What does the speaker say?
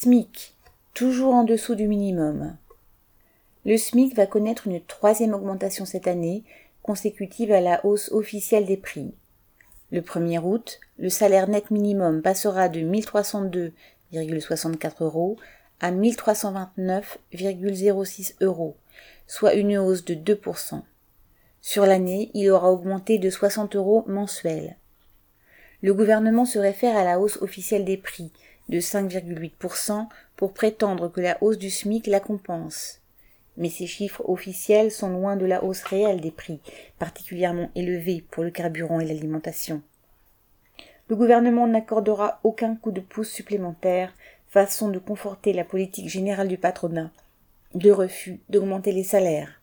SMIC, toujours en dessous du minimum. Le SMIC va connaître une troisième augmentation cette année, consécutive à la hausse officielle des prix. Le 1er août, le salaire net minimum passera de 1302,64 euros à 1329,06 euros, soit une hausse de 2%. Sur l'année, il aura augmenté de 60 euros mensuels. Le gouvernement se réfère à la hausse officielle des prix de 5,8% pour prétendre que la hausse du SMIC la compense mais ces chiffres officiels sont loin de la hausse réelle des prix, particulièrement élevés pour le carburant et l'alimentation. Le gouvernement n'accordera aucun coup de pouce supplémentaire, façon de conforter la politique générale du patronat, de refus d'augmenter les salaires.